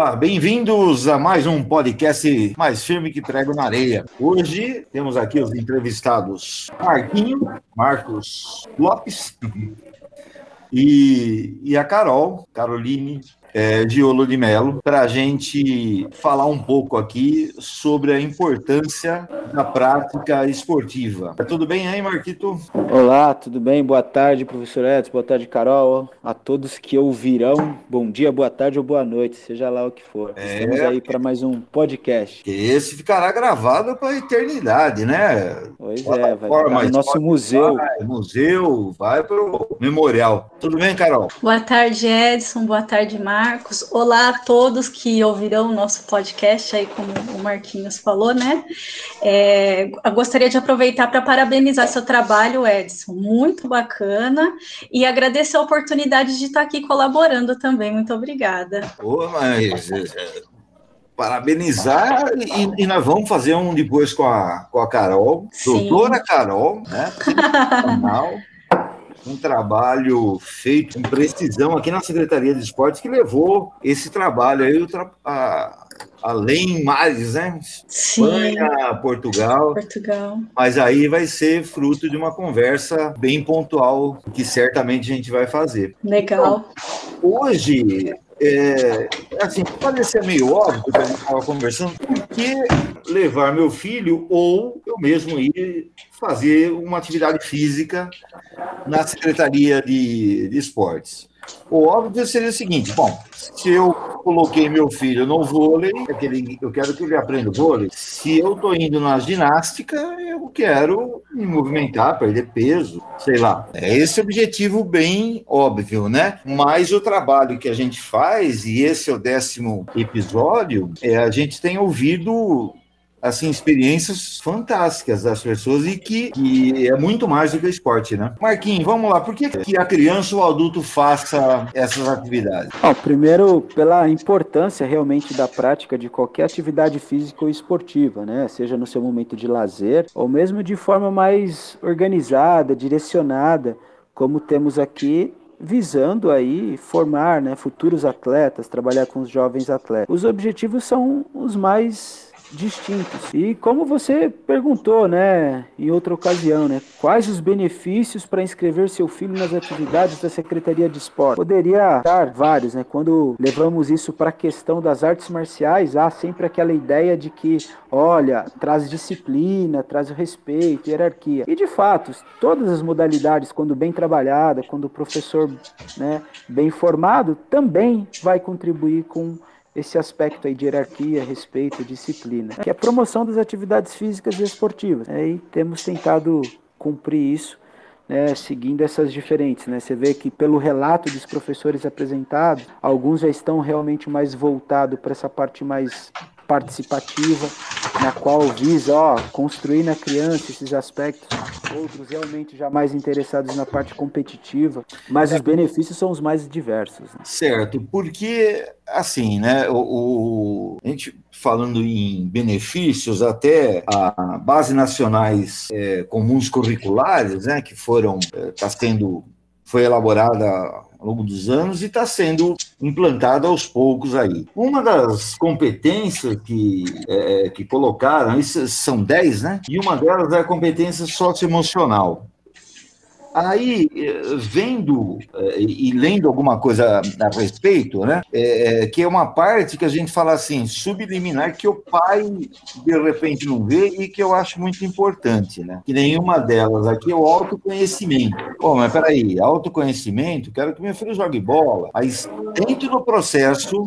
Olá, bem-vindos a mais um podcast mais firme que prego na areia. Hoje temos aqui os entrevistados Marquinho, Marcos Lopes e, e a Carol, Caroline é, Giolo de Melo, para a gente falar um pouco aqui sobre a importância da prática esportiva. Tá tudo bem aí, Marquito? Olá, tudo bem? Boa tarde, professor Edson, boa tarde, Carol. A todos que ouvirão, bom dia, boa tarde ou boa noite, seja lá o que for. É... Estamos aí para mais um podcast. Esse ficará gravado para a eternidade, né? Pois é, vai para o nosso museu. Vai, museu, vai para o memorial. Tudo bem, Carol? Boa tarde, Edson, boa tarde, Mar. Marcos. Olá a todos que ouvirão o nosso podcast aí, como o Marquinhos falou, né? É, gostaria de aproveitar para parabenizar seu trabalho, Edson. Muito bacana. E agradecer a oportunidade de estar aqui colaborando também. Muito obrigada. Pô, mas é, parabenizar e, e, nós vamos fazer um depois com a, com a Carol, Sim. doutora Carol, né? um trabalho feito com precisão aqui na Secretaria de Esportes que levou esse trabalho aí a, além mares, né? Sim. Espanha, Portugal. Portugal. Mas aí vai ser fruto de uma conversa bem pontual que certamente a gente vai fazer. Legal. Então, hoje é, assim, pode ser meio óbvio que a gente estava conversando, por que levar meu filho ou eu mesmo ir fazer uma atividade física na Secretaria de, de Esportes? O óbvio seria o seguinte: bom, se eu coloquei meu filho no vôlei, aquele, eu quero que ele aprenda vôlei. Se eu estou indo na ginástica, eu quero me movimentar, perder peso, sei lá. É esse objetivo bem óbvio, né? Mas o trabalho que a gente faz, e esse é o décimo episódio, é a gente tem ouvido assim, experiências fantásticas das pessoas e que, que é muito mais do que esporte, né? Marquinhos, vamos lá, por que, que a criança ou o adulto faça essas atividades? Bom, primeiro, pela importância realmente da prática de qualquer atividade física ou esportiva, né? Seja no seu momento de lazer ou mesmo de forma mais organizada, direcionada, como temos aqui visando aí formar né, futuros atletas, trabalhar com os jovens atletas. Os objetivos são os mais distintos. E como você perguntou, né, em outra ocasião, né, quais os benefícios para inscrever seu filho nas atividades da Secretaria de Esporte? Poderia dar vários, né? Quando levamos isso para a questão das artes marciais, há sempre aquela ideia de que, olha, traz disciplina, traz respeito, hierarquia. E de fato, todas as modalidades, quando bem trabalhada, quando o professor, né, bem formado, também vai contribuir com esse aspecto aí de hierarquia, respeito, disciplina, que é a promoção das atividades físicas e esportivas. Né? E temos tentado cumprir isso, né, seguindo essas diferentes. Né? Você vê que pelo relato dos professores apresentados, alguns já estão realmente mais voltados para essa parte mais participativa, na qual visa ó, construir na criança esses aspectos, outros realmente já mais interessados na parte competitiva, mas os benefícios são os mais diversos. Né? Certo, porque assim, né, o, o, a gente falando em benefícios, até a base nacionais é, comuns curriculares, né, que foram, está é, sendo, foi elaborada ao longo dos anos e está sendo implantado aos poucos aí. Uma das competências que, é, que colocaram, são 10, né? E uma delas é a competência socioemocional. Aí, vendo eh, e lendo alguma coisa a respeito, né, é, que é uma parte que a gente fala assim, subliminar, que o pai de repente não vê e que eu acho muito importante, né? Que nenhuma delas aqui é o autoconhecimento. Pô, mas peraí, autoconhecimento, quero que meu filho jogue bola, mas dentro do processo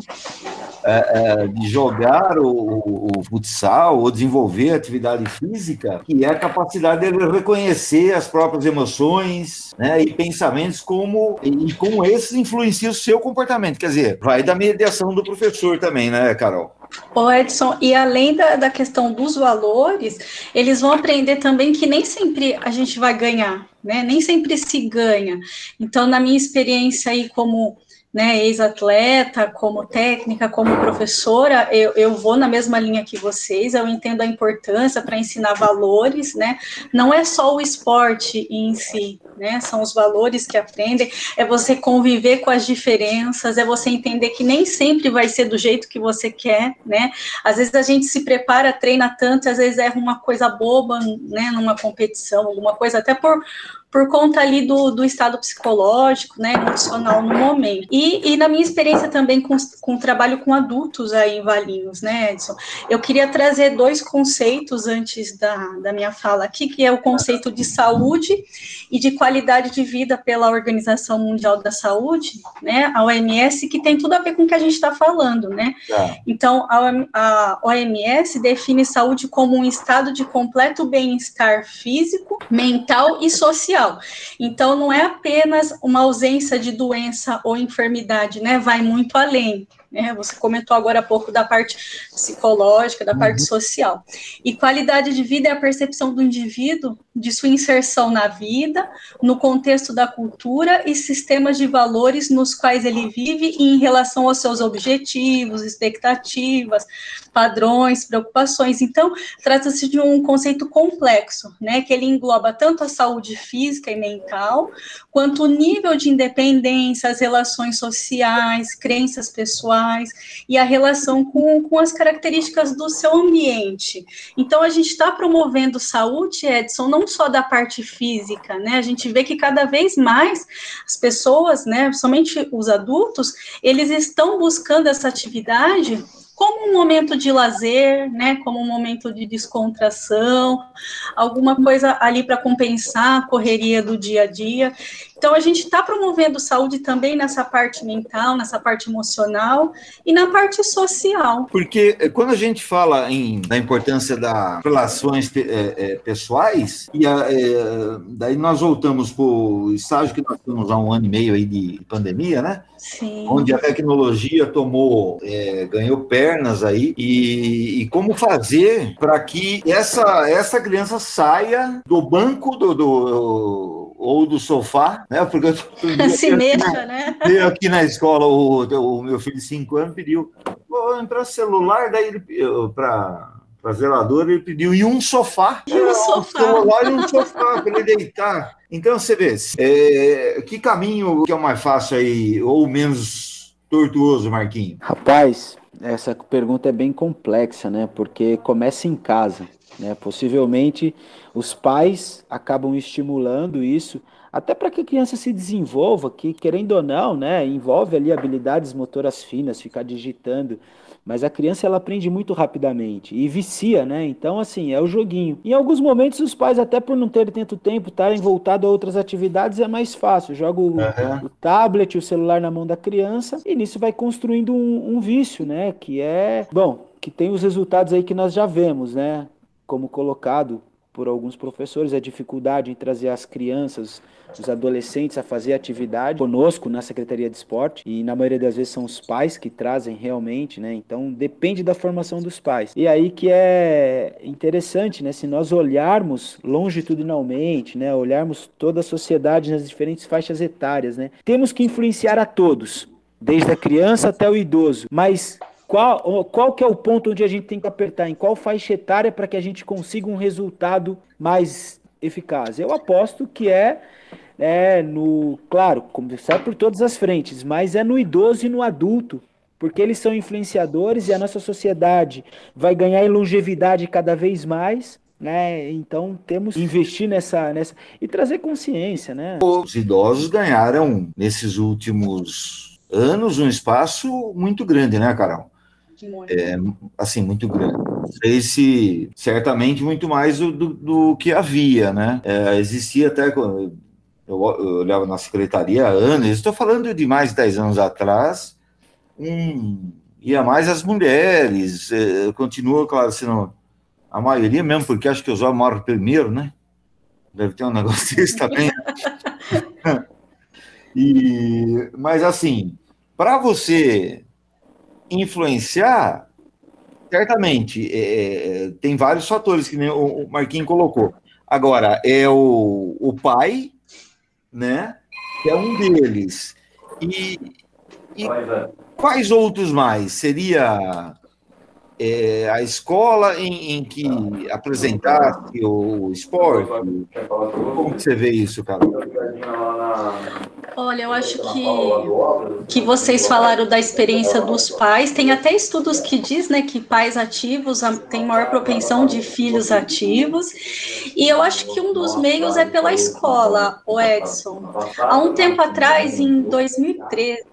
é, é, de jogar o, o, futsal ou desenvolver atividade física, que é a capacidade de reconhecer as próprias emoções né, e pensamentos como e como esses influenciam o seu comportamento. Quer dizer, vai da mediação do professor também, né, Carol? Ô Edson, e além da, da questão dos valores, eles vão aprender também que nem sempre a gente vai ganhar, né? Nem sempre se ganha. Então, na minha experiência aí como né, ex-atleta, como técnica, como professora, eu, eu vou na mesma linha que vocês, eu entendo a importância para ensinar valores, né, não é só o esporte em si, né, são os valores que aprendem, é você conviver com as diferenças, é você entender que nem sempre vai ser do jeito que você quer, né, às vezes a gente se prepara, treina tanto, às vezes erra uma coisa boba, né, numa competição, alguma coisa, até por por conta ali do, do estado psicológico, né, emocional no momento. E, e na minha experiência também com, com o trabalho com adultos aí em Valinhos, né, Edson, eu queria trazer dois conceitos antes da, da minha fala aqui, que é o conceito de saúde e de qualidade de vida pela Organização Mundial da Saúde, né, a OMS, que tem tudo a ver com o que a gente está falando, né. É. Então, a, a OMS define saúde como um estado de completo bem-estar físico, mental e social então, não é apenas uma ausência de doença ou enfermidade, né? Vai muito além. Né? Você comentou agora há pouco da parte psicológica, da parte uhum. social. E qualidade de vida é a percepção do indivíduo de sua inserção na vida, no contexto da cultura e sistemas de valores nos quais ele vive e em relação aos seus objetivos, expectativas, padrões, preocupações. Então, trata-se de um conceito complexo, né, que ele engloba tanto a saúde física e mental, quanto o nível de independência, as relações sociais, crenças pessoais e a relação com, com as características do seu ambiente. Então, a gente está promovendo saúde, Edson, não só da parte física, né? A gente vê que cada vez mais as pessoas, né, somente os adultos, eles estão buscando essa atividade como um momento de lazer, né, como um momento de descontração, alguma coisa ali para compensar a correria do dia a dia. Então, a gente está promovendo saúde também nessa parte mental, nessa parte emocional e na parte social. Porque eh, quando a gente fala em, da importância das relações é, é, pessoais, e a, é, daí nós voltamos para o estágio que nós estamos há um ano e meio aí de pandemia, né? Sim. Onde a tecnologia tomou, ganhou pernas aí, e, e como fazer para que essa, essa criança saia do banco do, do ou do sofá, né? Porque eu, se mexa, né? Eu aqui na escola, o, o meu filho de 5 anos pediu, vou entrar celular, daí ele para para zelador, ele pediu e um sofá. E um sofá. Um celular e um sofá para ele deitar. Então você vê, é, que caminho que é o mais fácil aí, ou menos tortuoso, Marquinhos? Rapaz, essa pergunta é bem complexa, né? Porque começa em casa. Né? Possivelmente os pais acabam estimulando isso, até para que a criança se desenvolva, que querendo ou não, né, envolve ali habilidades motoras finas, ficar digitando, mas a criança ela aprende muito rapidamente e vicia, né? Então assim, é o joguinho. Em alguns momentos os pais até por não terem tanto tempo, estarem voltados a outras atividades é mais fácil. Joga o, uhum. o tablet, o celular na mão da criança e nisso vai construindo um, um vício, né? Que é, bom, que tem os resultados aí que nós já vemos, né? Como colocado por alguns professores, a dificuldade em trazer as crianças, os adolescentes a fazer atividade conosco na Secretaria de Esporte, e na maioria das vezes são os pais que trazem realmente, né? Então depende da formação dos pais. E aí que é interessante, né? Se nós olharmos longitudinalmente, né? Olharmos toda a sociedade nas diferentes faixas etárias, né? Temos que influenciar a todos, desde a criança até o idoso, mas qual, qual que é o ponto onde a gente tem que apertar? Em qual faixa etária para que a gente consiga um resultado mais eficaz? Eu aposto que é, é no, claro, começar por todas as frentes, mas é no idoso e no adulto, porque eles são influenciadores e a nossa sociedade vai ganhar em longevidade cada vez mais. Né? Então temos que investir nessa, nessa e trazer consciência, né? Os idosos ganharam nesses últimos anos um espaço muito grande, né, Carol? É, assim, muito grande. Não sei se certamente muito mais do, do, do que havia, né? É, existia até eu, eu olhava na secretaria há anos, estou falando de mais de 10 anos atrás, um, ia mais as mulheres, é, continua, claro, sendo a maioria mesmo, porque acho que os homens morrem primeiro, né? Deve ter um negócio desse também. e, mas assim, para você influenciar, certamente, é, é, tem vários fatores que o Marquinhos colocou. Agora, é o, o pai, né? Que é um deles. E E quais outros mais? Seria é, a escola em, em, que apresentasse o esporte? Como você vê isso, Carol? Olha, eu acho que, que vocês falaram da experiência dos pais. Tem até estudos que diz, né, que pais ativos têm maior propensão de filhos ativos. E eu acho que um dos meios é pela escola, o Edson. Há um tempo atrás, em 2013,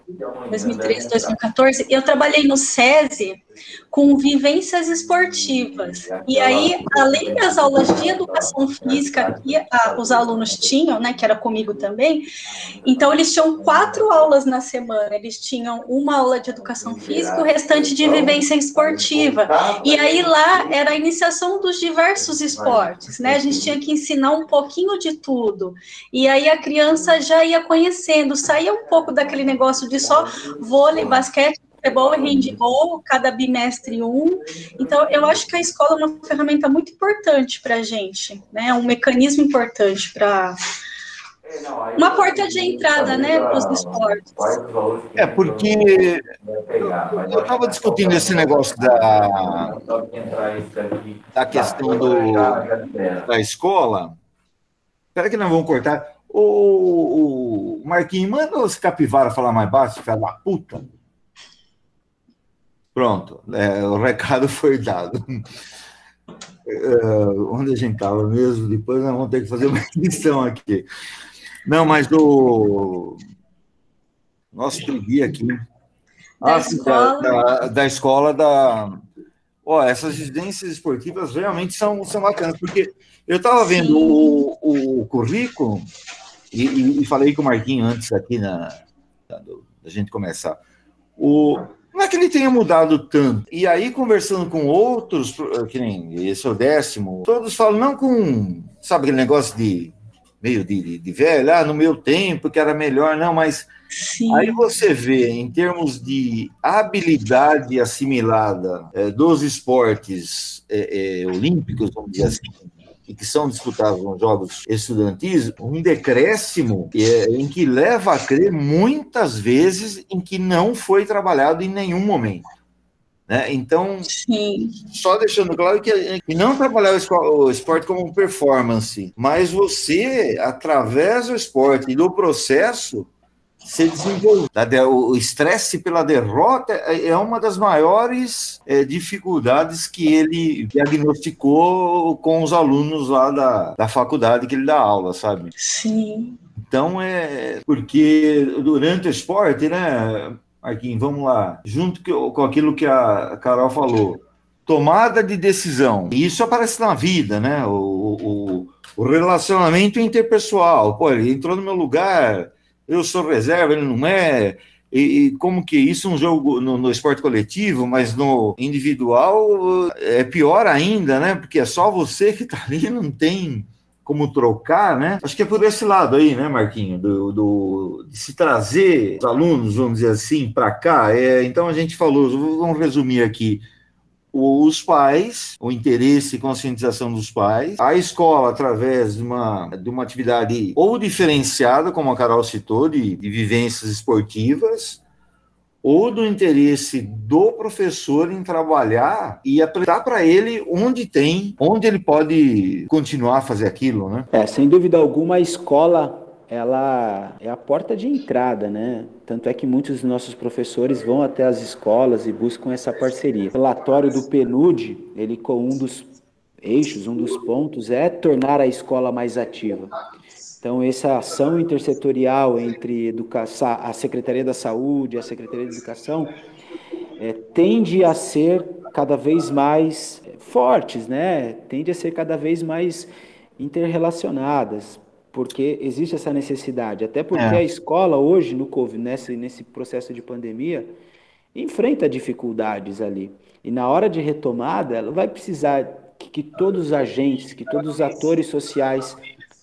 2013, 2014, eu trabalhei no SESI com vivências esportivas. E aí, além das aulas de educação física que os alunos tinham, né, que era comigo também, então eles tinham quatro aulas na semana. Eles tinham uma aula de educação física, o restante de vivência esportiva. E aí lá era a iniciação dos diversos esportes, né? A gente tinha que ensinar um pouquinho de tudo. E aí a criança já ia conhecendo, saía um pouco daquele negócio de só vôlei, basquete, futebol e handball, cada bimestre um. Então, eu acho que a escola é uma ferramenta muito importante para a gente, né? Um mecanismo importante para uma porta de entrada, né, para os esportes. É, porque eu estava discutindo esse negócio da, da questão do, da escola. Espera que nós vamos cortar. O, o Marquinhos, manda os capivara falar mais baixo, cara da puta. Pronto, é, o recado foi dado. É, onde a gente estava mesmo? Depois nós vamos ter que fazer uma edição aqui. Não, mas do. Nosso guia aqui. Da, ah, escola. Da, da, escola da. Ó, essas residências esportivas realmente são, são bacanas, porque eu estava vendo o, o, currículo e, e, e, falei com o Marquinho antes aqui na, da, da gente começar. O, não é que ele tenha mudado tanto. E aí, conversando com outros, que nem esse é o décimo, todos falam, não com, sabe aquele negócio de meio de, de, velho, ah, no meu tempo que era melhor, não, mas Sim. aí você vê, em termos de habilidade assimilada é, dos esportes é, é, olímpicos, vamos dizer assim, e que são disputados nos Jogos Estudantis, um decréscimo é, em que leva a crer muitas vezes em que não foi trabalhado em nenhum momento. Né? Então, Sim. só deixando claro que, que não trabalhar o esporte como performance, mas você, através do esporte e do processo, se desenvolve. O estresse pela derrota é, é uma das maiores é, dificuldades que ele diagnosticou com os alunos lá da, da faculdade que ele dá aula, sabe? Sim. Então é porque durante o esporte, né, Marquinhos, vamos lá, junto com aquilo que a Carol falou, tomada de decisão. Isso aparece na vida, né? O, o, o relacionamento interpessoal. Pô, ele entrou no meu lugar eu sou reserva, ele não é. E, e, como que isso é um jogo no, no, esporte coletivo, mas no individual é pior ainda, né? Porque é só você que tá ali, não tem como trocar, né? Acho que é por esse lado aí, né, Marquinho, do, do de se trazer os alunos, vamos dizer assim, para cá. É, então a gente falou, vamos resumir aqui os pais, o interesse e conscientização dos pais, a escola através de uma, de uma atividade ou diferenciada, como a Carol citou, de, de vivências esportivas, ou do interesse do professor em trabalhar e apresentar para ele onde tem, onde ele pode continuar a fazer aquilo, né? É, sem dúvida alguma, a escola ela é a porta de entrada, né? Tanto é que muitos dos nossos professores vão até as escolas e buscam essa parceria. O relatório do PNUD, ele com um dos eixos, um dos pontos é tornar a escola mais ativa. Então, essa ação intersetorial entre a Secretaria da Saúde e a Secretaria de Educação é, tende a ser cada vez mais fortes, né? Tende a ser cada vez mais interrelacionadas porque existe essa necessidade. Até porque é. a escola hoje, no COVID, nesse, nesse processo de pandemia, enfrenta dificuldades ali. E na hora de retomada, ela vai precisar que, que todos os agentes, que todos os atores sociais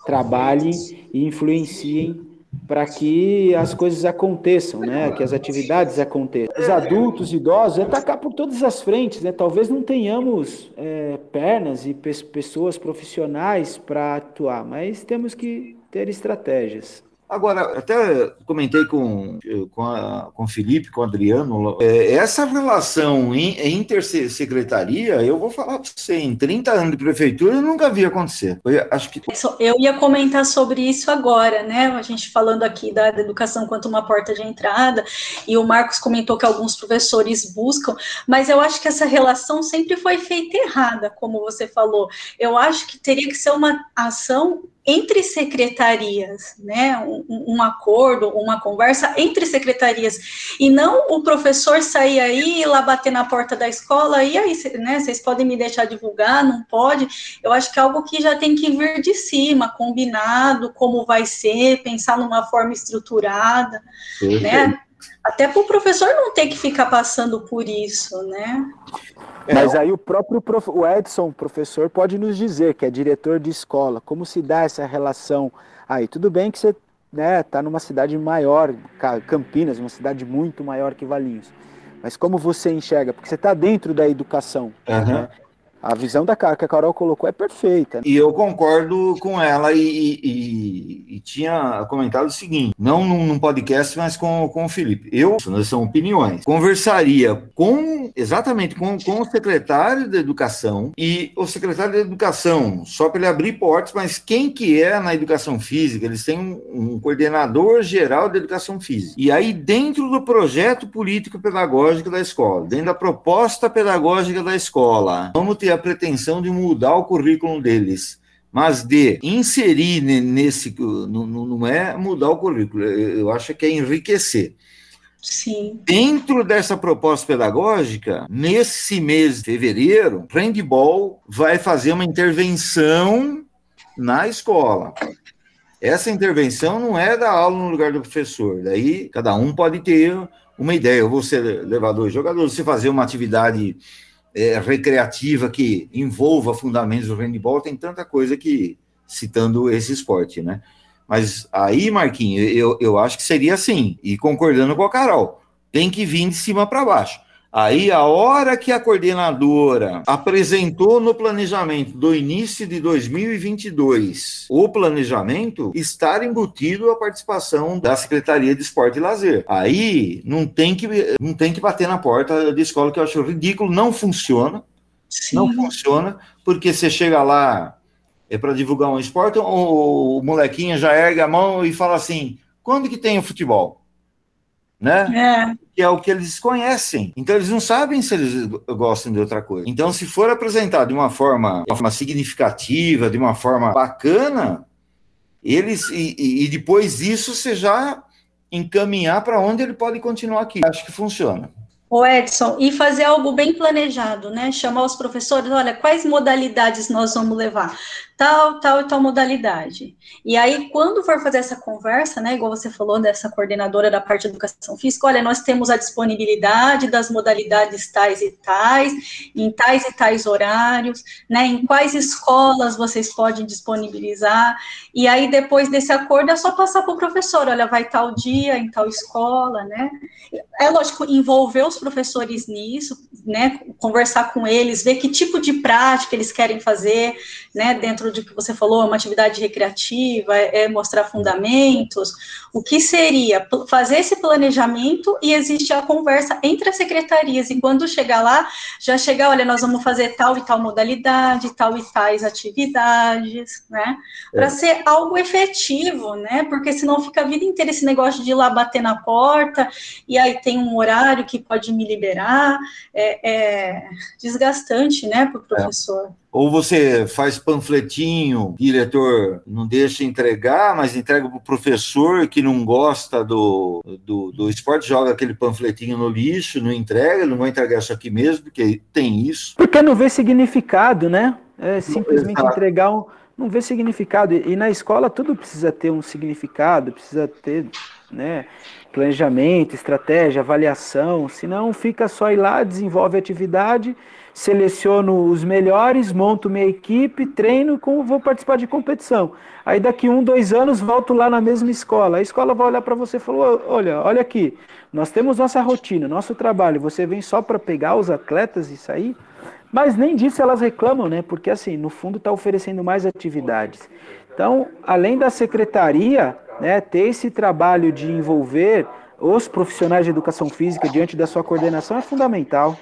trabalhem e influenciem para que as coisas aconteçam, né? Que as atividades aconteçam. Os adultos, idosos, é atacar por todas as frentes, né? Talvez não tenhamos é, pernas e pe pessoas profissionais para atuar, mas temos que ter estratégias. Agora, até comentei com, com, a, com o Felipe, com o Adriano, é, essa relação intersecretaria, eu vou falar para você, em 30 anos de prefeitura, eu nunca vi acontecer. Eu, acho que... eu ia comentar sobre isso agora, né? A gente falando aqui da, da educação quanto uma porta de entrada, e o Marcos comentou que alguns professores buscam, mas eu acho que essa relação sempre foi feita errada, como você falou. Eu acho que teria que ser uma ação entre secretarias, né, um, um, acordo, uma conversa entre secretarias, e não o professor sair aí e lá bater na porta da escola, e aí, né, vocês podem me deixar divulgar, não pode, eu acho que é algo que já tem que vir de cima, combinado, como vai ser, pensar numa forma estruturada, uhum. né, até para o professor não ter que ficar passando por isso, né? É, Mas aí o próprio prof... o Edson, professor, pode nos dizer, que é diretor de escola, como se dá essa relação aí. Tudo bem que você né, tá numa cidade maior, Campinas, uma cidade muito maior que Valinhos. Mas como você enxerga? Porque você está dentro da educação. Uhum. Né? A visão da que a Carol colocou é perfeita. E eu concordo com ela e, e, e tinha comentado o seguinte, não num, num, podcast, mas com, com o Felipe. Eu, são opiniões, conversaria com, exatamente, com, com o secretário da Educação e o secretário da Educação, só para ele abrir portas, mas quem que é na Educação Física? Eles têm um, um coordenador geral da Educação Física. E aí, dentro do projeto político-pedagógico da escola, dentro da proposta pedagógica da escola, vamos ter a pretensão de mudar o currículo deles, mas de inserir nesse. Não, não é mudar o currículo, eu acho que é enriquecer. Sim. Dentro dessa proposta pedagógica, nesse mês de fevereiro, Handball vai fazer uma intervenção na escola. Essa intervenção não é dar aula no lugar do professor, daí cada um pode ter uma ideia. Eu vou ser levar dois jogadores, você fazer uma atividade é, recreativa que envolva fundamentos do handball, tem tanta coisa que, citando esse esporte, né? Mas aí, Marquinhos, eu, eu acho que seria assim, e concordando com a Carol, tem que vir de cima para baixo. Aí, a hora que a coordenadora apresentou no planejamento do início de 2022 o planejamento, estar embutido a participação da Secretaria de Esporte e Lazer. Aí, não tem que, não tem que bater na porta da escola, que eu acho ridículo, não funciona. Sim. Não funciona, porque você chega lá é para divulgar um esporte, o, o molequinho já ergue a mão e fala assim: quando que tem o futebol? Né? É que é o que eles conhecem. Então, eles não sabem se eles gostam de outra coisa. Então, se for apresentado de uma forma, de uma forma significativa, de uma forma bacana, eles. E, e depois disso, você já encaminhar para onde ele pode continuar aqui. Acho que funciona. O Edson, e fazer algo bem planejado, né? Chamar os professores, olha, quais modalidades nós vamos levar? Tal, tal e tal modalidade. E aí, quando for fazer essa conversa, né, igual você falou dessa coordenadora da parte de educação física, olha, nós temos a disponibilidade das modalidades tais e tais, em tais e tais horários, né, em quais escolas vocês podem disponibilizar, e aí depois desse acordo é só passar para o professor, olha, vai tal dia, em tal escola, né, é lógico, envolver os professores nisso, né, conversar com eles, ver que tipo de prática eles querem fazer, né, dentro de que você falou, uma atividade recreativa, é, é mostrar fundamentos, o que seria fazer esse planejamento e existe a conversa entre as secretarias, e quando chegar lá, já chegar, olha, nós vamos fazer tal e tal modalidade, tal e tais atividades, né, para é. ser algo efetivo, né, porque senão fica a vida inteira esse negócio de ir lá bater na porta, e aí tem um horário que pode me liberar, é, é desgastante, né, para o é. professor. É. Ou você faz panfletinho, diretor não deixa entregar, mas entrega para o professor que não gosta do, do, do, esporte, joga aquele panfletinho no lixo, não entrega, não vai entregar isso aqui mesmo, porque tem isso. Porque não vê significado, né? É simplesmente Exato. entregar um. Não vê significado. E na escola tudo precisa ter um significado, precisa ter né, planejamento, estratégia, avaliação, senão fica só ir lá, desenvolve atividade seleciono os melhores, monto minha equipe, treino e vou participar de competição. Aí daqui um, dois anos volto lá na mesma escola. A escola vai olhar para você e falar: olha, olha aqui, nós temos nossa rotina, nosso trabalho. Você vem só para pegar os atletas e sair? Mas nem disso elas reclamam, né? Porque assim, no fundo está oferecendo mais atividades. Então, além da secretaria, né, ter esse trabalho de envolver os profissionais de educação física diante da sua coordenação é fundamental.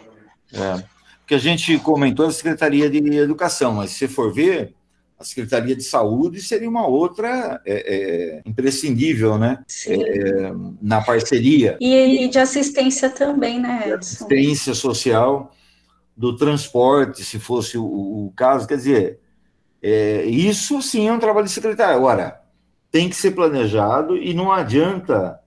É, porque a gente comentou a Secretaria de Educação, mas se você for ver, a Secretaria de Saúde seria uma outra é, é, imprescindível, né? É, na parceria. E, e, de assistência também, né, Edson? Assistência social, do transporte, se fosse o, o caso. Quer dizer, é, isso sim é um trabalho de secretário. Agora, tem que ser planejado e não adianta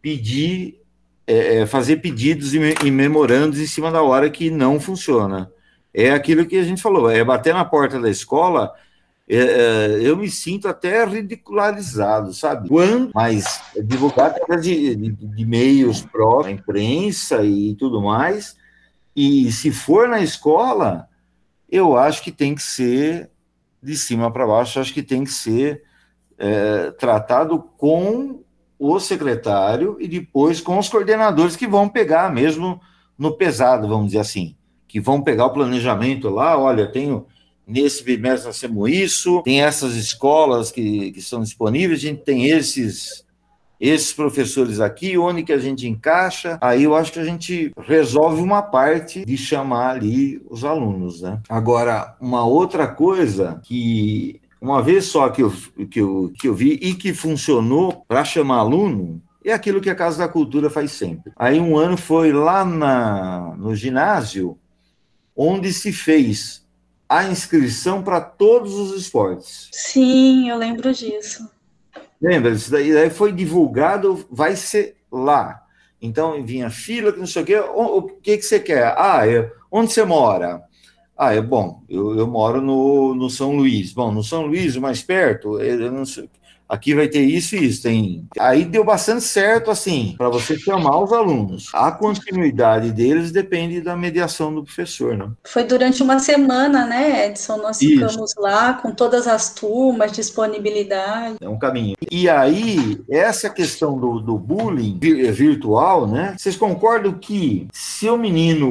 pedir, é, é, fazer pedidos e, e memorandos em cima da hora que não funciona. É aquilo que a gente falou, é bater na porta da escola é, é, eu me sinto até ridicularizado, sabe? Quando, mas divulgar através de, de, de meios próprios, imprensa e tudo mais, e se for na escola, eu acho que tem que ser de cima para baixo, acho que tem que ser é, tratado com o secretário e depois com os coordenadores que vão pegar mesmo no pesado, vamos dizer assim, que vão pegar o planejamento lá, olha, tenho nesse bimestre nós temos isso, tem essas escolas que, que são disponíveis, a gente tem esses esses professores aqui, onde que a gente encaixa, aí eu acho que a gente resolve uma parte de chamar ali os alunos, né? Agora, uma outra coisa que uma vez só que eu, que eu, que eu vi e que funcionou para chamar aluno, é aquilo que a Casa da Cultura faz sempre. Aí um ano foi lá na, no ginásio, onde se fez a inscrição para todos os esportes. Sim, eu lembro disso. Lembra? Isso daí, daí foi divulgado, vai ser lá. Então vinha fila, que não sei o quê. O, o que, que você quer? Ah, eu, onde você mora? Ah, é bom, eu, eu moro no, no São Luís. Bom, no São Luís, mais perto, eu não sei aqui vai ter isso e isso. Tem... Aí deu bastante certo, assim, para você chamar os alunos. A continuidade deles depende da mediação do professor, né? Foi durante uma semana, né, Edson? Nós isso. ficamos lá com todas as turmas, disponibilidade. É um caminho. E aí, essa questão do, do bullying virtual, né? Vocês concordam que se o menino,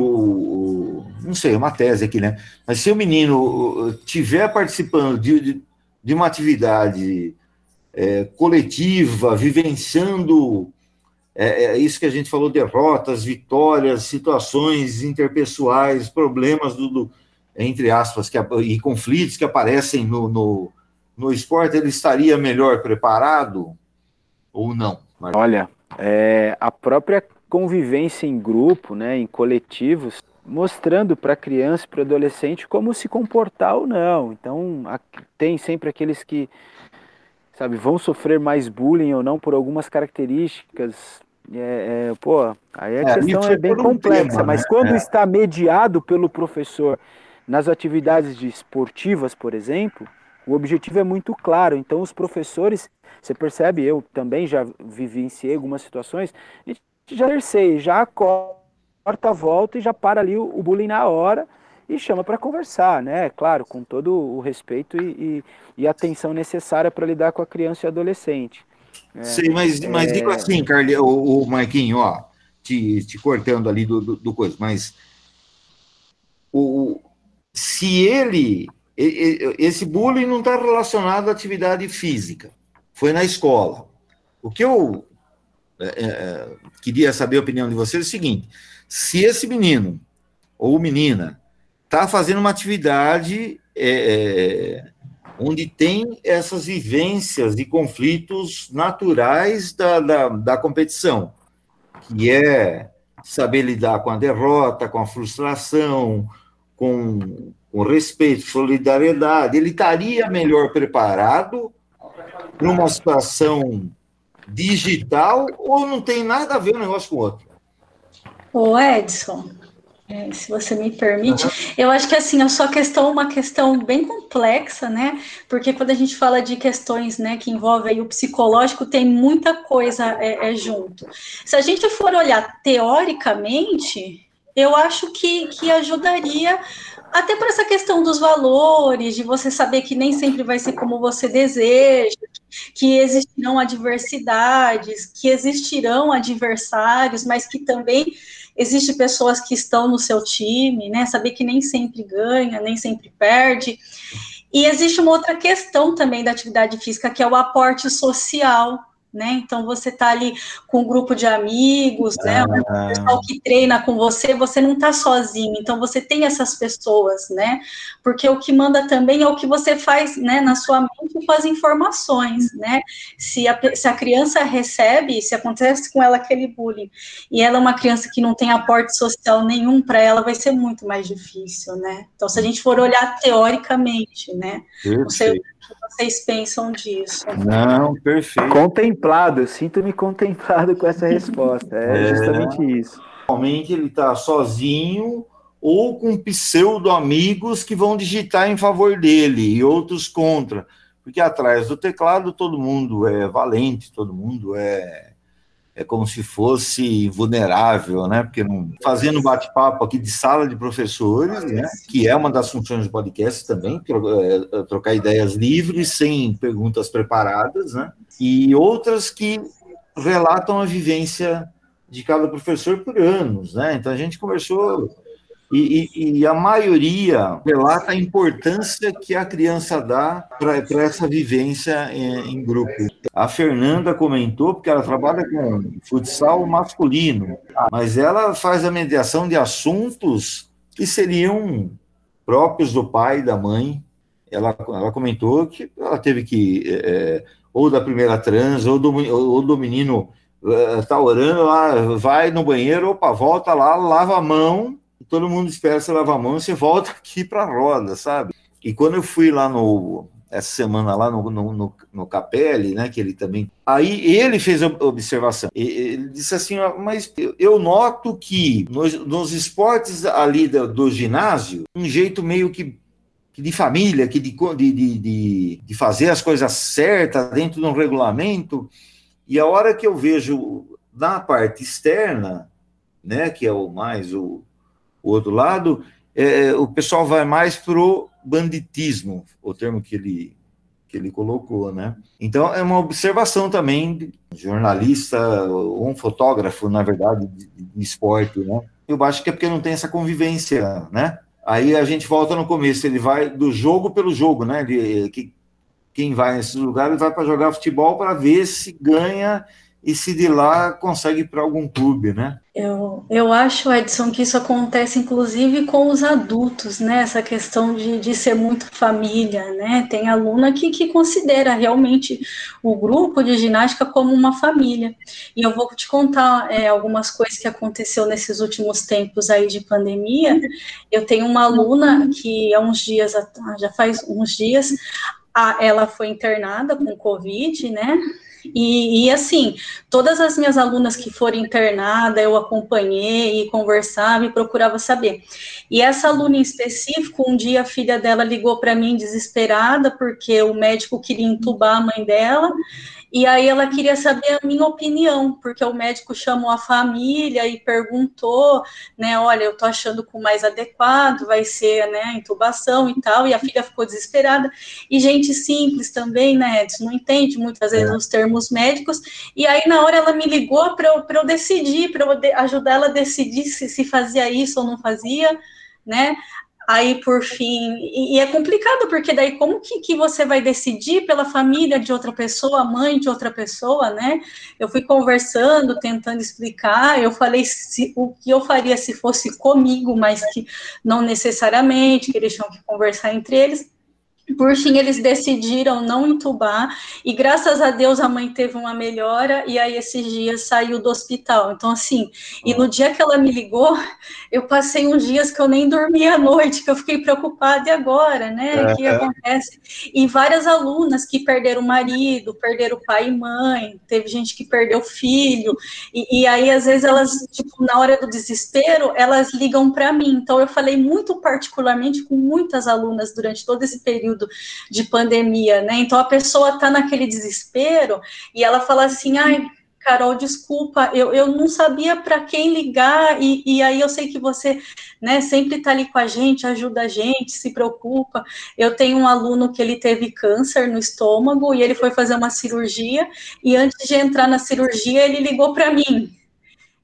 não sei, uma tese aqui, né? Mas se o menino tiver participando de, de, de uma atividade é, coletiva, vivenciando é, é, isso que a gente falou: derrotas, vitórias, situações interpessoais, problemas do, do entre aspas, que, e conflitos que aparecem no, no, no esporte, ele estaria melhor preparado ou não? Olha, é, a própria convivência em grupo, né, em coletivos, mostrando para criança e para adolescente como se comportar ou não. Então, tem sempre aqueles que sabe, vão sofrer mais bullying ou não por algumas características. É, é, pô, aí a é, questão é bem complexa, tema, mas né? quando é. está mediado pelo professor nas atividades esportivas, por exemplo, o objetivo é muito claro. Então, os professores, você percebe, eu também já vivenciei algumas situações, a gente já exercei, já corta a volta e já para ali o, o bullying na hora e chama para conversar, né? Claro, com todo o respeito e, e, e atenção necessária para lidar com a criança e adolescente. Né? Sim, mas, mas é... digo assim, Carly, o, o Marquinho, ó, te, te cortando ali do, do, do coisa, mas o, se ele, esse bullying não está relacionado à atividade física, foi na escola. O que eu é, é, queria saber a opinião de vocês é o seguinte: se esse menino ou menina está fazendo uma atividade é, é, onde tem essas vivências e conflitos naturais da, da, da competição, que é saber lidar com a derrota, com a frustração, com, com respeito, solidariedade. Ele estaria melhor preparado para uma situação digital ou não tem nada a ver um negócio com o outro? Ô Edson, é, se você me permite, uhum. eu acho que assim, a sua questão é uma questão bem complexa, né? Porque quando a gente fala de questões né, que envolvem o psicológico, tem muita coisa é, é, junto. Se a gente for olhar teoricamente, eu acho que, que ajudaria até para essa questão dos valores, de você saber que nem sempre vai ser como você deseja, que existirão adversidades, que existirão adversários, mas que também Existem pessoas que estão no seu time, né? Saber que nem sempre ganha, nem sempre perde. E existe uma outra questão também da atividade física, que é o aporte social, né? Então você está ali com um grupo de amigos, né? Ah. O pessoal que treina com você, você não está sozinho. Então você tem essas pessoas, né? Porque o que manda também é o que você faz, né, na sua mente com as informações, né? Se a, se a criança recebe, se acontece com ela aquele bullying, e ela é uma criança que não tem aporte social nenhum para ela, vai ser muito mais difícil, né? Então se a gente for olhar teoricamente, né? Você, vocês pensam disso? Não, perfeito. Contemplado, sinto-me contemplado com essa resposta. É, é. justamente isso. Normalmente ele está sozinho ou com pseudo-amigos que vão digitar em favor dele e outros contra. Porque atrás do teclado todo mundo é valente, todo mundo é é como se fosse vulnerável, né? Porque não, fazendo bate-papo aqui de sala de professores, né? Que é uma das funções do podcast também, é, é, trocar ideias livres, sem perguntas preparadas, né? E outras que relatam a vivência de cada professor por anos, né? Então a gente conversou e, e, e, a maioria relata a importância que a criança dá para essa vivência em, em, grupo. A Fernanda comentou, porque ela trabalha com futsal masculino, mas ela faz a mediação de assuntos que seriam próprios do pai e da mãe. Ela, ela comentou que ela teve que, é, ou da primeira trans, ou do, ou do menino está orando lá, vai no banheiro, opa, volta lá, lava a mão todo mundo espera você lavar a mão e você volta aqui para a roda, sabe? E quando eu fui lá no essa semana lá no, no, no, no Capelli, né, que ele também... Aí ele fez a observação, ele disse assim, mas eu noto que nos, nos esportes ali do, do ginásio, um jeito meio que de família, que de, de, de, de, fazer as coisas certas dentro de um regulamento, e a hora que eu vejo na parte externa, né, que é o mais o, o outro lado, é, o pessoal vai mais pro banditismo, o termo que ele que ele colocou, né? Então é uma observação também jornalista ou um fotógrafo, na verdade, de, de esporte, né? Eu acho que é porque não tem essa convivência, né? Aí a gente volta no começo, ele vai do jogo pelo jogo, né? Ele, que, quem vai nesses lugares vai para jogar futebol para ver se ganha e se de lá consegue para algum clube, né? Eu, eu acho, Edson, que isso acontece inclusive com os adultos, né? Essa questão de, de ser muito família, né? Tem aluna que, que considera realmente o grupo de ginástica como uma família. E eu vou te contar é, algumas coisas que aconteceu nesses últimos tempos aí de pandemia. Eu tenho uma aluna que há uns dias, já faz uns dias, a, ela foi internada com Covid, né? E, e, assim, todas as minhas alunas que foram internadas, eu acompanhei e conversava e procurava saber. E essa aluna em específico, um dia a filha dela ligou para mim desesperada, porque o médico queria entubar a mãe dela, e aí ela queria saber a minha opinião, porque o médico chamou a família e perguntou, né, olha, eu tô achando que o mais adequado vai ser, né, intubação e tal, e a filha ficou desesperada. E gente simples também, né, Edson, não entende muitas vezes é. os termos médicos, e aí na hora ela me ligou para eu, eu decidir, para eu de, ajudar ela a decidir se, se fazia isso ou não fazia, né? Aí, por fim, e, e, é complicado, porque daí como que, que você vai decidir pela família de outra pessoa, mãe de outra pessoa, né? Eu fui conversando, tentando explicar, eu falei se, o que eu faria se fosse comigo, mas que não necessariamente, que eles tinham que conversar entre eles. Por fim, eles decidiram não entubar, e graças a Deus a mãe teve uma melhora, e aí esses dias saiu do hospital. Então, assim, e no dia que ela me ligou, eu passei uns dias que eu nem dormi à noite, que eu fiquei preocupada, e agora, né? O que acontece? E várias alunas que perderam o marido, perderam pai e mãe, teve gente que perdeu filho, e, e aí, às vezes, elas, tipo, na hora do desespero, elas ligam para mim. Então, eu falei muito particularmente com muitas alunas durante todo esse período período de pandemia, né? Então a pessoa está naquele desespero e ela fala assim, ai, Carol, desculpa, eu, eu não sabia para quem ligar, e, e aí eu sei que você né, sempre está ali com a gente, ajuda a gente, se preocupa. Eu tenho um aluno que ele teve câncer no estômago e ele foi fazer uma cirurgia, e antes de entrar na cirurgia, ele ligou para mim.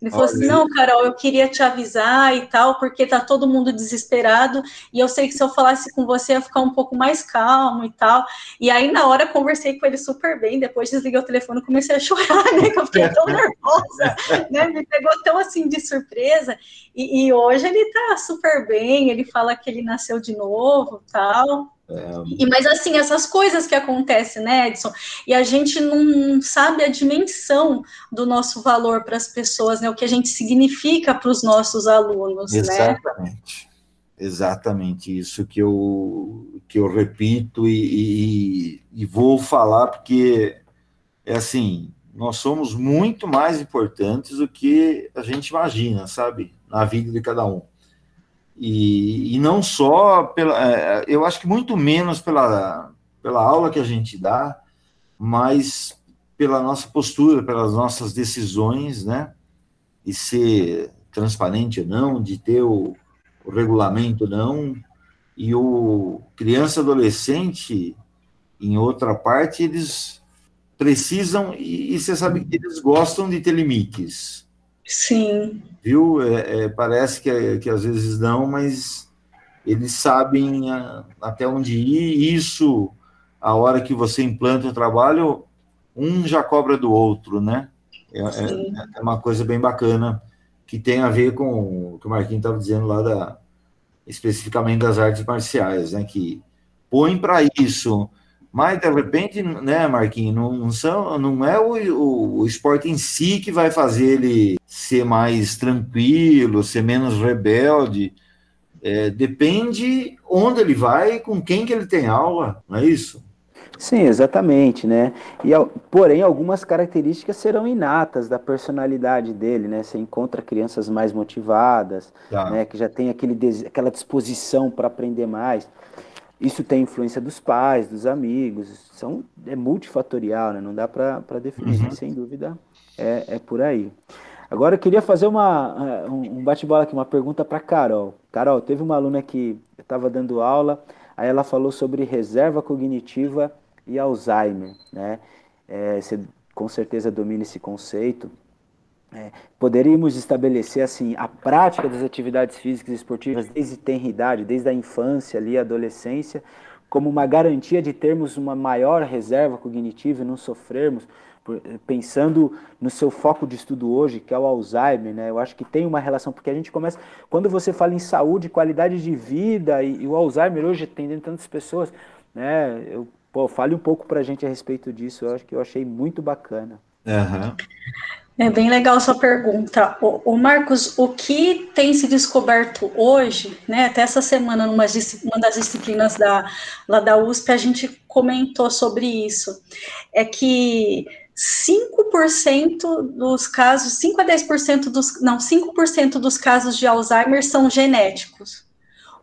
Ele falou assim: não, Carol, eu queria te avisar e tal, porque tá todo mundo desesperado, e eu sei que se eu falasse com você ia ficar um pouco mais calmo e tal. E aí, na hora, conversei com ele super bem, depois desliguei o telefone e comecei a chorar, né? Que eu fiquei tão nervosa, né? Me pegou tão assim de surpresa. E, e hoje ele tá super bem, ele fala que ele nasceu de novo tal. E, mas assim, essas coisas que acontecem, né, Edson? E a gente não sabe a dimensão do nosso valor para as pessoas, né? O que a gente significa para os nossos alunos, Exatamente. né? Exatamente, isso que eu, que eu repito e, e, e vou falar, porque é assim, nós somos muito mais importantes do que a gente imagina, sabe? Na vida de cada um. E, e não só pela. É, eu acho que muito menos pela, pela aula que a gente dá, mas pela nossa postura, pelas nossas decisões, né? E ser transparente ou não, de ter o, o regulamento ou não. E o criança adolescente, em outra parte, eles precisam, e, e você sabe que eles gostam de ter limites. Sim. Viu? É, é, parece que, que às vezes não, mas eles sabem a, até onde ir. Isso, a hora que você implanta o trabalho, um já cobra do outro, né? É, é, é uma coisa bem bacana que tem a ver com o que o Marquinhos estava dizendo lá da especificamente das artes marciais, né? Que põe para isso mas, de repente, né, Marquinhos, não, são, não é o, o, o, esporte em si que vai fazer ele ser mais tranquilo, ser menos rebelde. É, depende onde ele vai, com quem que ele tem aula, não é isso? Sim, exatamente, né? E, porém, algumas características serão inatas da personalidade dele, né? Você encontra crianças mais motivadas, tá. né? Que já tem aquele, aquela disposição para aprender mais. Isso tem influência dos pais, dos amigos, são, é multifatorial, né? não dá para definir, uhum. sem dúvida é, é por aí. Agora eu queria fazer uma, um bate-bola aqui, uma pergunta para Carol. Carol, teve uma aluna que estava dando aula, aí ela falou sobre reserva cognitiva e Alzheimer, né? É, você com certeza domina esse conceito. É, poderíamos estabelecer assim a prática das atividades físicas e esportivas desde tenridade, desde a infância ali, a adolescência, como uma garantia de termos uma maior reserva cognitiva e não sofrermos, pensando no seu foco de estudo hoje, que é o Alzheimer, né? Eu acho que tem uma relação, porque a gente começa, quando você fala em saúde, qualidade de vida e, e o Alzheimer hoje atendendo tantas pessoas, né? Eu, pô, fale um pouco para a gente a respeito disso, eu acho que eu achei muito bacana. Uhum. É bem legal sua pergunta. O, Marcos, o que tem se descoberto hoje, né? Até essa semana, numa uma das disciplinas da, lá da USP, a gente comentou sobre isso. É que 5% dos casos, 5 a 10% dos, não, 5% dos casos de Alzheimer são genéticos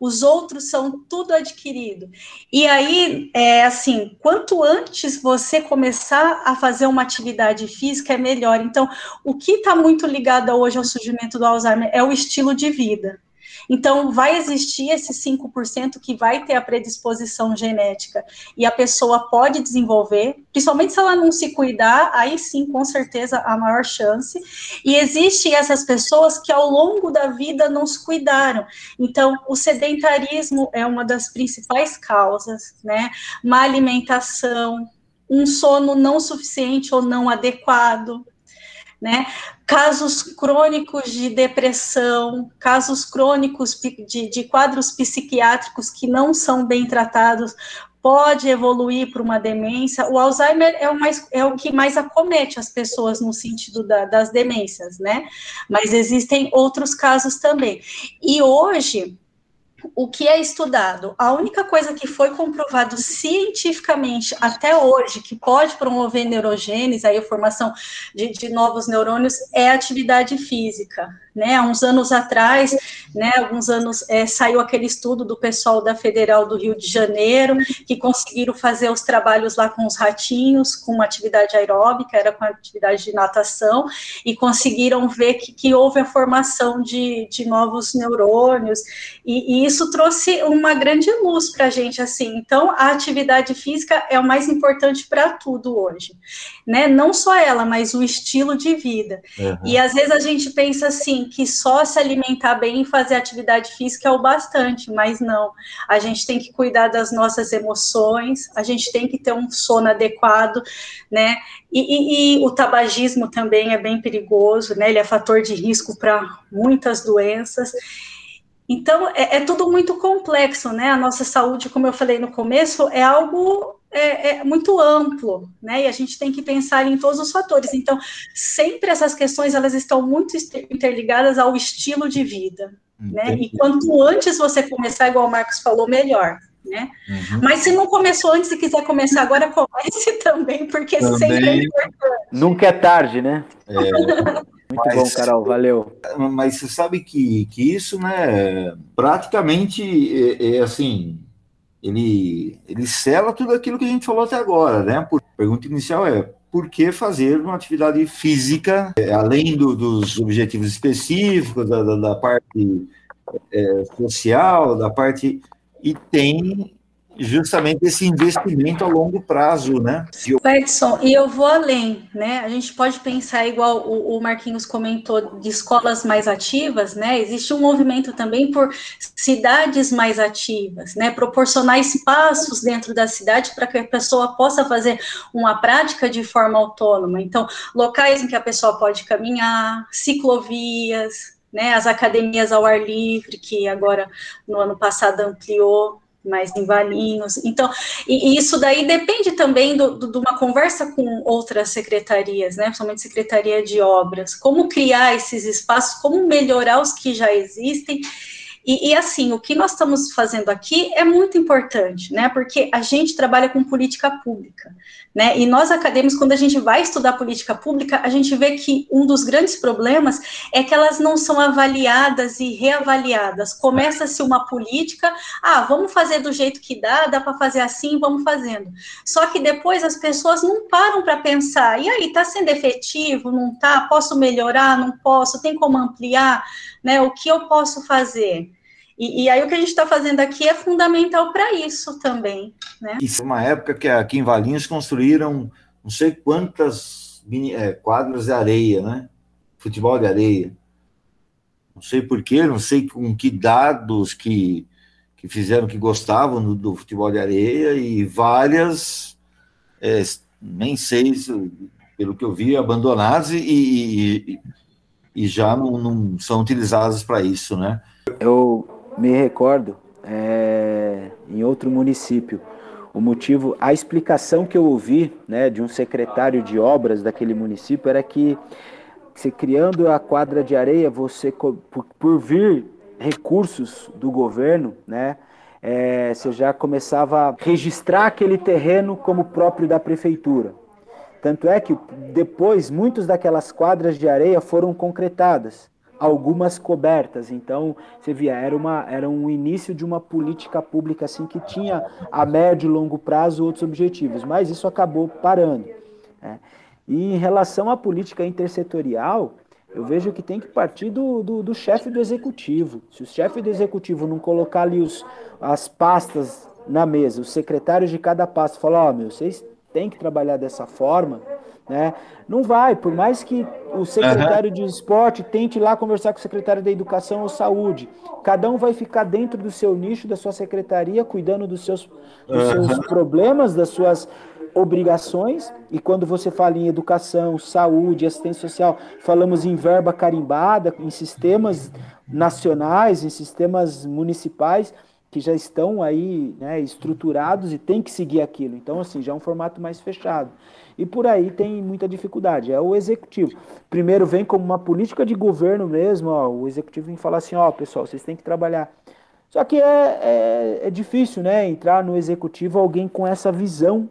os outros são tudo adquirido. E aí, é assim, quanto antes você começar a fazer uma atividade física, é melhor. Então, o que está muito ligado hoje ao surgimento do Alzheimer é o estilo de vida. Então, vai existir esse 5% que vai ter a predisposição genética e a pessoa pode desenvolver, principalmente se ela não se cuidar, aí sim, com certeza, a maior chance. E existem essas pessoas que ao longo da vida não se cuidaram. Então, o sedentarismo é uma das principais causas, né? Má alimentação, um sono não suficiente ou não adequado, né? Casos crônicos de depressão, casos crônicos de, de quadros psiquiátricos que não são bem tratados, pode evoluir para uma demência. O Alzheimer é o, mais, é o que mais acomete as pessoas no sentido da, das demências, né? Mas existem outros casos também. E hoje, o que é estudado? A única coisa que foi comprovado cientificamente até hoje que pode promover neurogênese, aí a formação de, de novos neurônios, é a atividade física, né? Há uns anos atrás, né? Alguns anos é, saiu aquele estudo do pessoal da Federal do Rio de Janeiro que conseguiram fazer os trabalhos lá com os ratinhos, com uma atividade aeróbica, era com atividade de natação, e conseguiram ver que, que houve a formação de, de novos neurônios, e, e isso trouxe uma grande luz para a gente, assim. Então, a atividade física é o mais importante para tudo hoje, né? Não só ela, mas o estilo de vida. Uhum. E às vezes a gente pensa assim que só se alimentar bem e fazer atividade física é o bastante, mas não. A gente tem que cuidar das nossas emoções, a gente tem que ter um sono adequado, né? E, e, e o tabagismo também é bem perigoso, né? Ele é fator de risco para muitas doenças. Então, é, é, tudo muito complexo, né? A nossa saúde, como eu falei no começo, é algo é, é, muito amplo, né? E a gente tem que pensar em todos os fatores. Então, sempre essas questões elas estão muito interligadas ao estilo de vida, né? E quanto antes você começar, igual o Marcos falou, melhor. Né? Uhum. Mas se não começou antes e quiser começar agora, comece também, porque também. sempre é importante. Nunca é tarde, né? É. Muito mas, bom, Carol, valeu. Mas você sabe que, que isso, né, praticamente é, é assim, ele, ele sela tudo aquilo que a gente falou até agora, né? A pergunta inicial é por que fazer uma atividade física, é, além do, dos objetivos específicos, da, da, da parte é, social, da parte. E tem justamente esse investimento a longo prazo, né? Edson, e eu vou além, né? A gente pode pensar igual o, o, Marquinhos comentou de escolas mais ativas, né? Existe um movimento também por cidades mais ativas, né? Proporcionar espaços dentro da cidade para que a pessoa possa fazer uma prática de forma autônoma. Então, locais em que a pessoa pode caminhar, ciclovias, né? As academias ao ar livre, que agora no ano passado ampliou mais em Valinhos. Então, e, e isso daí depende também do, do, de uma conversa com outras secretarias, né, principalmente Secretaria de Obras, como criar esses espaços, como melhorar os que já existem e, e, assim, o que nós estamos fazendo aqui é muito importante, né? Porque a gente trabalha com política pública, né? E nós acadêmicos, quando a gente vai estudar política pública, a gente vê que um dos grandes problemas é que elas não são avaliadas e reavaliadas. Começa-se uma política, ah, vamos fazer do jeito que dá, dá para fazer assim, vamos fazendo. Só que depois as pessoas não param para pensar, e aí, está sendo efetivo, não está? Posso melhorar, não posso? Tem como ampliar? Né? O que eu posso fazer? E, e, aí o que a gente está fazendo aqui é fundamental para isso também. Né? Isso é uma época que aqui em Valinhos construíram não sei quantas mini, é, quadras de areia, né? Futebol de areia. Não sei porquê, não sei com que dados que, que fizeram que gostavam do, do futebol de areia e várias, é, nem sei, pelo que eu vi, abandonadas e, e, e já não, não são utilizadas para isso, né? Eu me recordo é, em outro município. O motivo, a explicação que eu ouvi né, de um secretário de obras daquele município era que você criando a quadra de areia, você por, por vir recursos do governo, né, é, você já começava a registrar aquele terreno como próprio da prefeitura. Tanto é que depois muitas daquelas quadras de areia foram concretadas algumas cobertas. Então, você via, era, uma, era um início de uma política pública assim que tinha a médio e longo prazo outros objetivos, mas isso acabou parando. Né? E em relação à política intersetorial, eu vejo que tem que partir do, do, do chefe do executivo. Se o chefe do executivo não colocar ali os, as pastas na mesa, os secretários de cada pasta falar, ó, oh, meu, vocês têm que trabalhar dessa forma, né? Não vai, por mais que o secretário uhum. de esporte tente lá conversar com o secretário da educação ou saúde, cada um vai ficar dentro do seu nicho, da sua secretaria, cuidando dos seus, dos uhum. seus problemas, das suas obrigações, e quando você fala em educação, saúde, assistência social, falamos em verba carimbada, em sistemas nacionais, em sistemas municipais, que já estão aí né, estruturados e tem que seguir aquilo. Então, assim, já é um formato mais fechado. E por aí tem muita dificuldade. É o executivo. Primeiro vem como uma política de governo mesmo, ó, o executivo vem falar assim, ó, pessoal, vocês têm que trabalhar. Só que é, é, é difícil, né, entrar no executivo alguém com essa visão.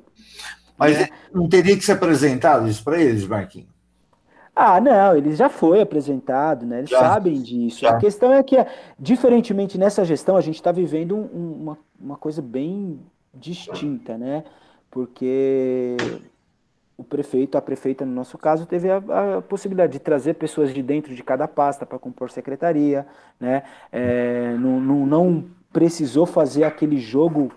Mas né? não teria que ser apresentado isso para eles, Marquinhos? Ah, não, ele já foi apresentado, né? Eles já, sabem disso. Já. A questão é que, diferentemente nessa gestão, a gente está vivendo um, uma, uma coisa bem distinta, né? Porque o prefeito, a prefeita, no nosso caso, teve a, a possibilidade de trazer pessoas de dentro de cada pasta para compor secretaria, né? É, não, não, não precisou fazer aquele jogo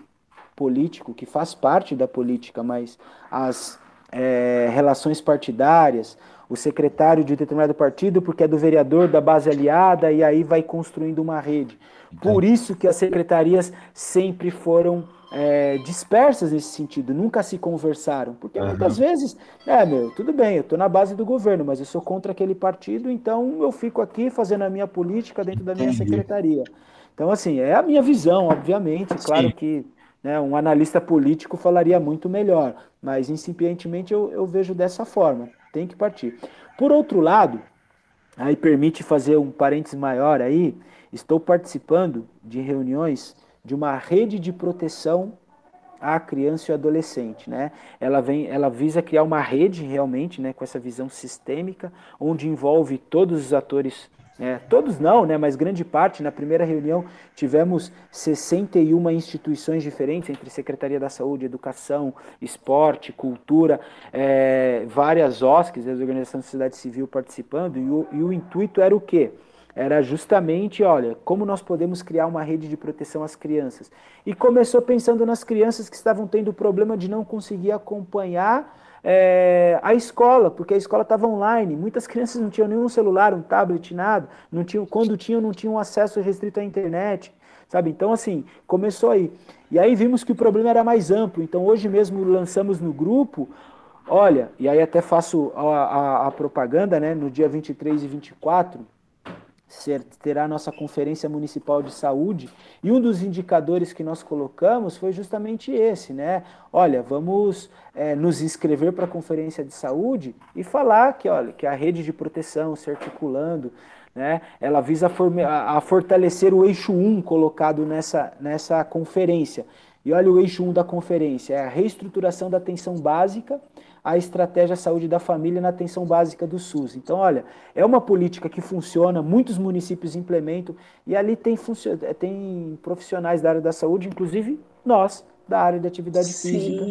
político que faz parte da política, mas as é, relações partidárias, o secretário de determinado partido, porque é do vereador da base aliada, e aí vai construindo uma rede. Por isso que as secretarias sempre foram é, dispersas nesse sentido, nunca se conversaram. Porque uhum. muitas vezes, é, meu, tudo bem, eu estou na base do governo, mas eu sou contra aquele partido, então eu fico aqui fazendo a minha política dentro da minha Entendi. secretaria. Então, assim, é a minha visão, obviamente, claro Sim. que né, um analista político falaria muito melhor, mas incipientemente eu, eu vejo dessa forma tem que partir. Por outro lado, aí permite fazer um parênteses maior aí, estou participando de reuniões de uma rede de proteção à criança e adolescente, né? Ela vem, ela visa criar uma rede realmente, né, com essa visão sistêmica, onde envolve todos os atores é, todos não, né, mas grande parte. Na primeira reunião tivemos 61 instituições diferentes, entre Secretaria da Saúde, Educação, Esporte, Cultura, é, várias OSCs, as organizações da sociedade civil participando, e o, e o intuito era o quê? Era justamente, olha, como nós podemos criar uma rede de proteção às crianças. E começou pensando nas crianças que estavam tendo problema de não conseguir acompanhar é, a escola, porque a escola estava online. Muitas crianças não tinham nenhum celular, um tablet, nada. Não tinham, quando tinham, não tinham acesso restrito à internet. Sabe? Então, assim, começou aí. E aí vimos que o problema era mais amplo. Então, hoje mesmo lançamos no grupo. Olha, e aí até faço a, a, a propaganda, né? No dia 23 e 24, terá nossa Conferência Municipal de Saúde, e um dos indicadores que nós colocamos foi justamente esse, né? Olha, vamos é, nos inscrever para a Conferência de Saúde e falar que, olha, que a rede de proteção se articulando, né? Ela visa a, a fortalecer o eixo 1 colocado nessa, nessa conferência. E olha o eixo 1 da conferência, é a reestruturação da atenção básica, a estratégia saúde da família na atenção básica do SUS. Então, olha, é uma política que funciona, muitos municípios implementam, e ali tem, tem profissionais da área da saúde, inclusive nós, da área de atividade Sim. física,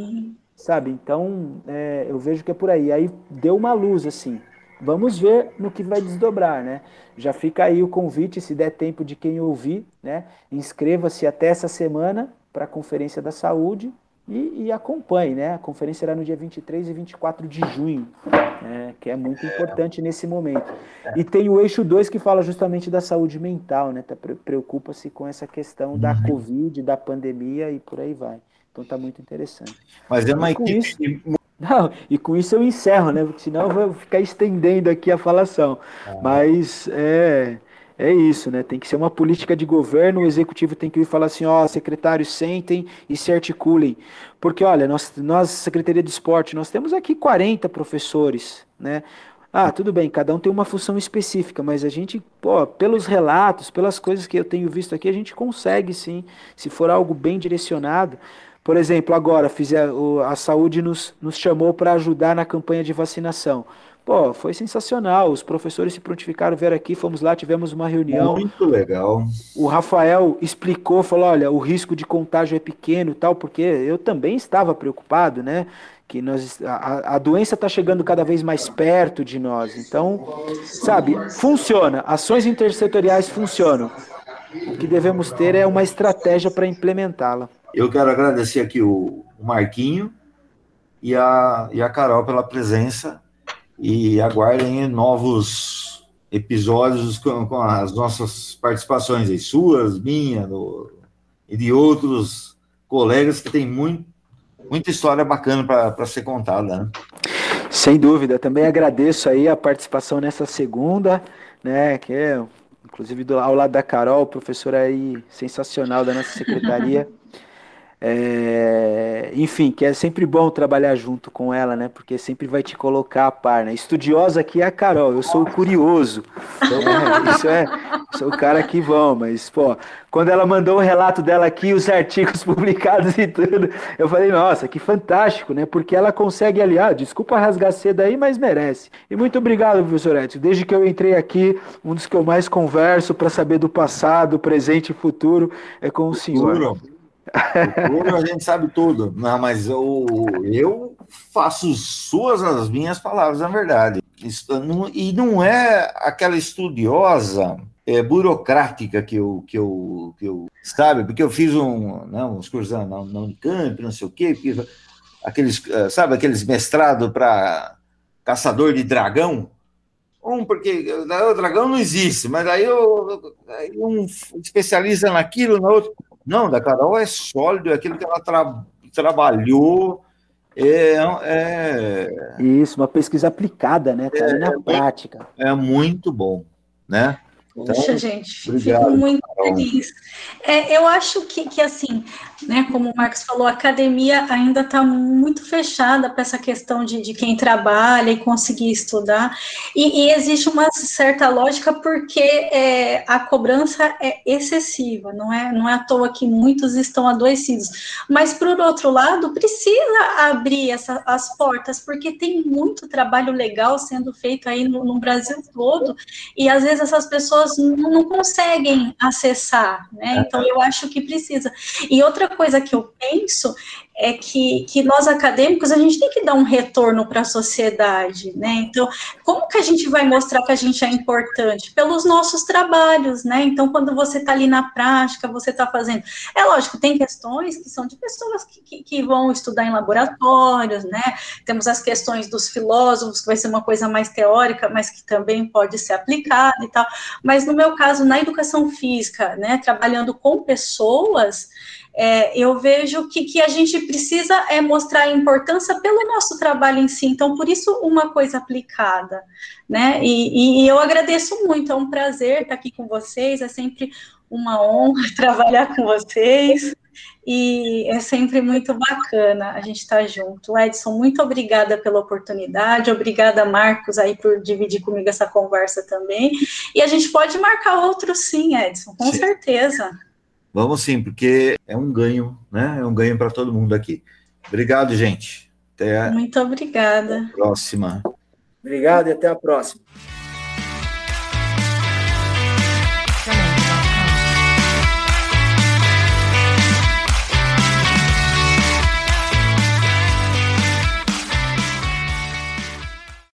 sabe? Então, é, eu vejo que é por aí. Aí deu uma luz, assim. Vamos ver no que vai desdobrar, né? Já fica aí o convite, se der tempo de quem ouvir, né? Inscreva-se até essa semana para a Conferência da Saúde e, e, acompanhe, né? A conferência será no dia 23 e 24 de junho, né? que é muito importante nesse momento. E tem o eixo 2 que fala justamente da saúde mental, né? Tá, Preocupa-se com essa questão da uhum. Covid, da pandemia e por aí vai. Então tá muito interessante. Mas é uma equipe. Isso... Não, e com isso eu encerro, né? Porque senão eu vou ficar estendendo aqui a falação. Ah. Mas é. É isso, né? Tem que ser uma política de governo, o executivo tem que ir falar assim, ó, secretários sentem e se articulem. Porque, olha, nós, nós, Secretaria de Esporte, nós temos aqui 40 professores, né? Ah, tudo bem, cada um tem uma função específica, mas a gente, pô, pelos relatos, pelas coisas que eu tenho visto aqui, a gente consegue sim, se for algo bem direcionado. Por exemplo, agora fizer, a saúde nos, nos chamou para ajudar na campanha de vacinação. Pô, foi sensacional. Os professores se prontificaram, vieram aqui, fomos lá, tivemos uma reunião. Muito legal. O Rafael explicou, falou: olha, o risco de contágio é pequeno tal, porque eu também estava preocupado, né? Que nós, a, a doença está chegando cada vez mais perto de nós. Então, sabe, funciona. Ações intersetoriais funcionam. O que devemos ter é uma estratégia para implementá-la. Eu quero agradecer aqui o, o Marquinho e a, e a Carol pela presença e aguardem novos episódios com, com as nossas participações, as suas, minha, do, e de outros colegas que têm muito, muita história bacana para ser contada. Né? Sem dúvida, também agradeço aí a participação nessa segunda, né, que é inclusive do, ao lado da Carol, professora aí sensacional da nossa secretaria. É, enfim, que é sempre bom trabalhar junto com ela, né? Porque sempre vai te colocar a par, né? Estudiosa aqui é a Carol, eu sou o curioso. Então, é, isso é, sou o cara que vão, mas, pô, quando ela mandou o relato dela aqui, os artigos publicados e tudo, eu falei, nossa, que fantástico, né? Porque ela consegue aliar, desculpa rasgar cedo aí, mas merece. E muito obrigado, professor Edson. Desde que eu entrei aqui, um dos que eu mais converso para saber do passado, presente e futuro é com o senhor. Futuro. Futuro a gente sabe tudo, não, mas eu, eu faço suas as minhas palavras, na verdade. E não é aquela estudiosa é, burocrática que eu, que, eu, que eu. Sabe? Porque eu fiz um, né, uns cursos na, na Unicamp, não sei o quê, fiz aqueles, eh, sabe, aqueles mestrado para caçador de dragão. Um, porque o dragão não existe, mas aí, eu, aí um especializa naquilo, na outro. Não, da Carol é sólido, é aquilo que ela tra trabalhou. É, é, Isso, uma pesquisa aplicada, né? Tá é, na prática. É muito bom, né? Poxa, então, gente, obrigado, fico muito feliz. É, eu acho que, que, assim, né, como o Marcos falou, a academia ainda está muito fechada para essa questão de, de quem trabalha e conseguir estudar, e, e existe uma certa lógica porque é, a cobrança é excessiva, não é, não é à toa que muitos estão adoecidos, mas, por outro lado, precisa abrir essa, as portas, porque tem muito trabalho legal sendo feito aí no, no Brasil todo, e às vezes essas pessoas não, não conseguem acessar, né? É. Então, eu acho que precisa. E outra coisa que eu penso é que, que nós acadêmicos a gente tem que dar um retorno para a sociedade, né? Então, como que a gente vai mostrar que a gente é importante? Pelos nossos trabalhos, né? Então, quando você está ali na prática, você está fazendo. É lógico, tem questões que são de pessoas que, que, que, vão estudar em laboratórios, né? Temos as questões dos filósofos, que vai ser uma coisa mais teórica, mas que também pode ser aplicada e tal. Mas no meu caso, na educação física, né? Trabalhando com pessoas é, eu vejo que, que a gente precisa é mostrar a importância pelo nosso trabalho em si, então por isso uma coisa aplicada, né? E, e, eu agradeço muito, é um prazer estar aqui com vocês, é sempre uma honra trabalhar com vocês. E é sempre muito bacana a gente estar junto. Edson, muito obrigada pela oportunidade, obrigada, Marcos, aí por dividir comigo essa conversa também. E a gente pode marcar outro sim, Edson, com sim. certeza. Vamos sim, porque é um ganho, né? É um ganho para todo mundo aqui. Obrigado, gente. Até Muito obrigada. A próxima. Obrigado e até a próxima.